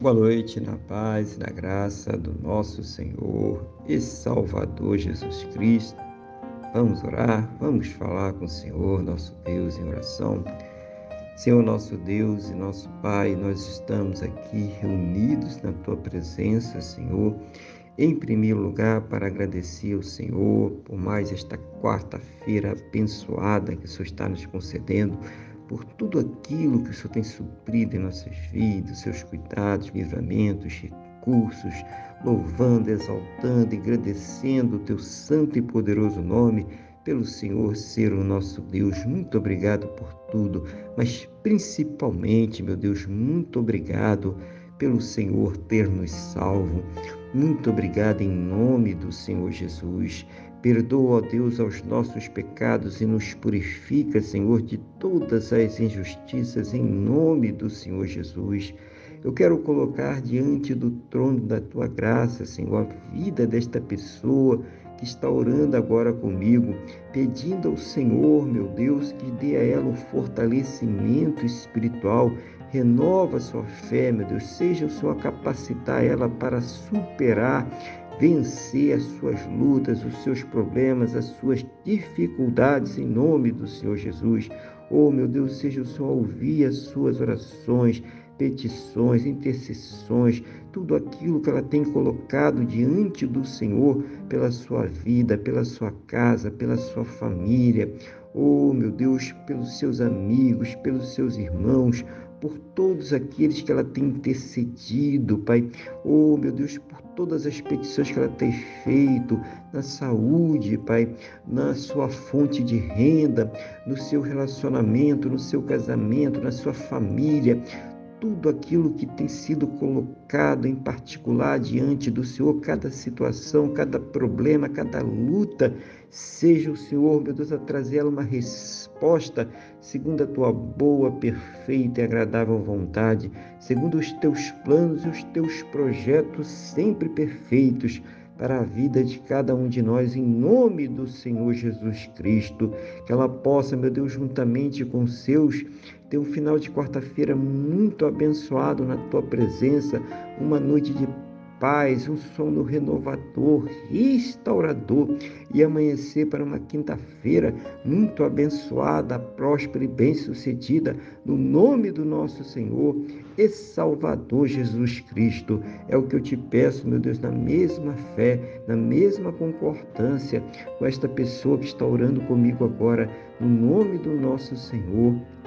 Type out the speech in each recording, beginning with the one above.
Boa noite, na paz e na graça do nosso Senhor e Salvador Jesus Cristo. Vamos orar, vamos falar com o Senhor, nosso Deus, em oração. Senhor, nosso Deus e nosso Pai, nós estamos aqui reunidos na Tua presença, Senhor, em primeiro lugar para agradecer ao Senhor por mais esta quarta-feira abençoada que o Senhor está nos concedendo por tudo aquilo que o Senhor tem suprido em nossas vidas, seus cuidados, livramentos, recursos, louvando, exaltando, agradecendo o teu santo e poderoso nome pelo Senhor ser o nosso Deus. Muito obrigado por tudo, mas principalmente, meu Deus, muito obrigado pelo Senhor ter nos salvo. Muito obrigado em nome do Senhor Jesus. Perdoa, ó Deus, aos nossos pecados e nos purifica, Senhor, de todas as injustiças, em nome do Senhor Jesus. Eu quero colocar diante do trono da tua graça, Senhor, a vida desta pessoa que está orando agora comigo, pedindo ao Senhor, meu Deus, que dê a ela o fortalecimento espiritual, renova sua fé, meu Deus, seja o Senhor capacitar ela para superar vencer as suas lutas, os seus problemas, as suas dificuldades em nome do Senhor Jesus. Oh, meu Deus, seja o Senhor ouvir as suas orações, petições, intercessões, tudo aquilo que ela tem colocado diante do Senhor pela sua vida, pela sua casa, pela sua família. Oh, meu Deus, pelos seus amigos, pelos seus irmãos, por todos aqueles que ela tem intercedido, Pai. Oh, meu Deus, por todas as petições que ela tem feito na saúde, Pai, na sua fonte de renda, no seu relacionamento, no seu casamento, na sua família tudo aquilo que tem sido colocado em particular diante do Senhor, cada situação, cada problema, cada luta, seja o Senhor, meu Deus, a trazer ela uma resposta segundo a tua boa, perfeita e agradável vontade, segundo os teus planos e os teus projetos sempre perfeitos para a vida de cada um de nós, em nome do Senhor Jesus Cristo. Que ela possa, meu Deus, juntamente com seus, ter um final de quarta-feira muito abençoado na tua presença, uma noite de paz, um sono renovador, restaurador e amanhecer para uma quinta-feira muito abençoada, próspera e bem-sucedida, no nome do nosso Senhor e Salvador Jesus Cristo. É o que eu te peço, meu Deus, na mesma fé, na mesma concordância com esta pessoa que está orando comigo agora, no nome do nosso Senhor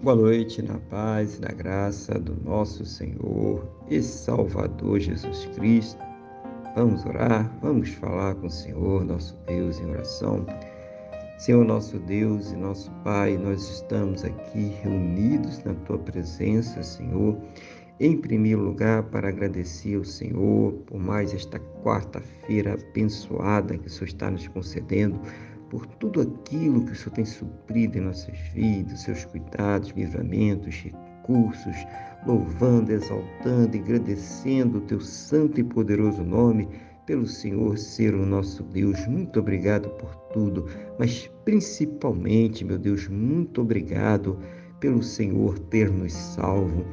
Boa noite, na paz e na graça do nosso Senhor e Salvador Jesus Cristo. Vamos orar, vamos falar com o Senhor, nosso Deus, em oração. Senhor, nosso Deus e nosso Pai, nós estamos aqui reunidos na Tua presença, Senhor, em primeiro lugar para agradecer ao Senhor por mais esta quarta-feira abençoada que o Senhor está nos concedendo por tudo aquilo que o Senhor tem suprido em nossas vidas, seus cuidados, livramentos, recursos, louvando, exaltando, agradecendo o teu santo e poderoso nome pelo Senhor ser o nosso Deus. Muito obrigado por tudo, mas principalmente, meu Deus, muito obrigado pelo Senhor ter nos salvo.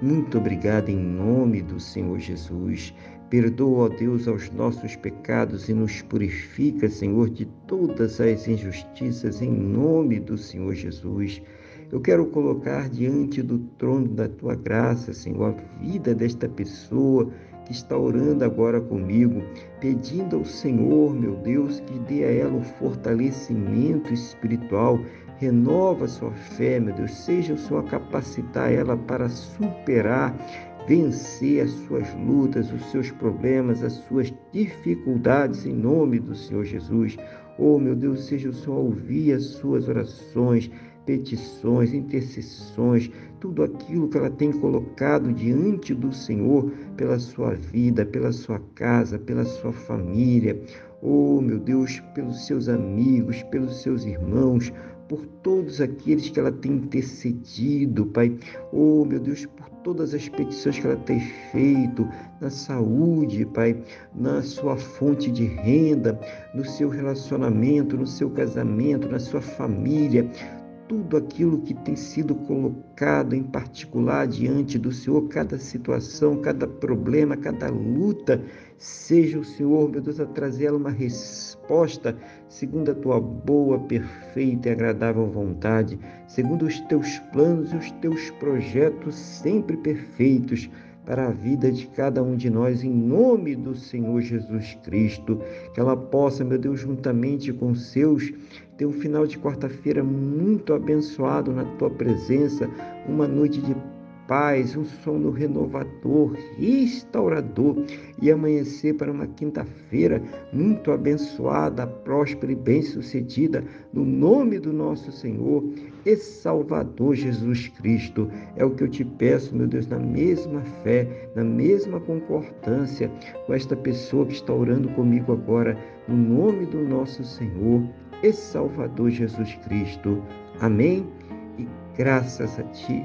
Muito obrigado em nome do Senhor Jesus. Perdoa, ó Deus, aos nossos pecados e nos purifica, Senhor, de todas as injustiças, em nome do Senhor Jesus. Eu quero colocar diante do trono da tua graça, Senhor, a vida desta pessoa que está orando agora comigo, pedindo ao Senhor, meu Deus, que dê a ela o fortalecimento espiritual, renova sua fé, meu Deus, seja o Senhor capacitar ela para superar vencer as suas lutas, os seus problemas, as suas dificuldades em nome do Senhor Jesus. Oh, meu Deus, seja o Senhor ouvir as suas orações, petições, intercessões, tudo aquilo que ela tem colocado diante do Senhor pela sua vida, pela sua casa, pela sua família. Oh, meu Deus, pelos seus amigos, pelos seus irmãos, por todos aqueles que ela tem intercedido, Pai. Oh, meu Deus, por todas as petições que ela tem feito, na saúde, Pai, na sua fonte de renda, no seu relacionamento, no seu casamento, na sua família, tudo aquilo que tem sido colocado em particular diante do Senhor, cada situação, cada problema, cada luta, seja o Senhor, meu Deus, a trazer uma resposta segundo a tua boa, perfeita e agradável vontade, segundo os teus planos e os teus projetos sempre perfeitos para a vida de cada um de nós, em nome do Senhor Jesus Cristo. Que ela possa, meu Deus, juntamente com seus, ter um final de quarta-feira muito abençoado na tua presença, uma noite de paz, um sono renovador, restaurador e amanhecer para uma quinta-feira muito abençoada, próspera e bem-sucedida, no nome do nosso Senhor e Salvador Jesus Cristo. É o que eu te peço, meu Deus, na mesma fé, na mesma concordância com esta pessoa que está orando comigo agora, no nome do nosso Senhor e Salvador Jesus Cristo. Amém. E graças a ti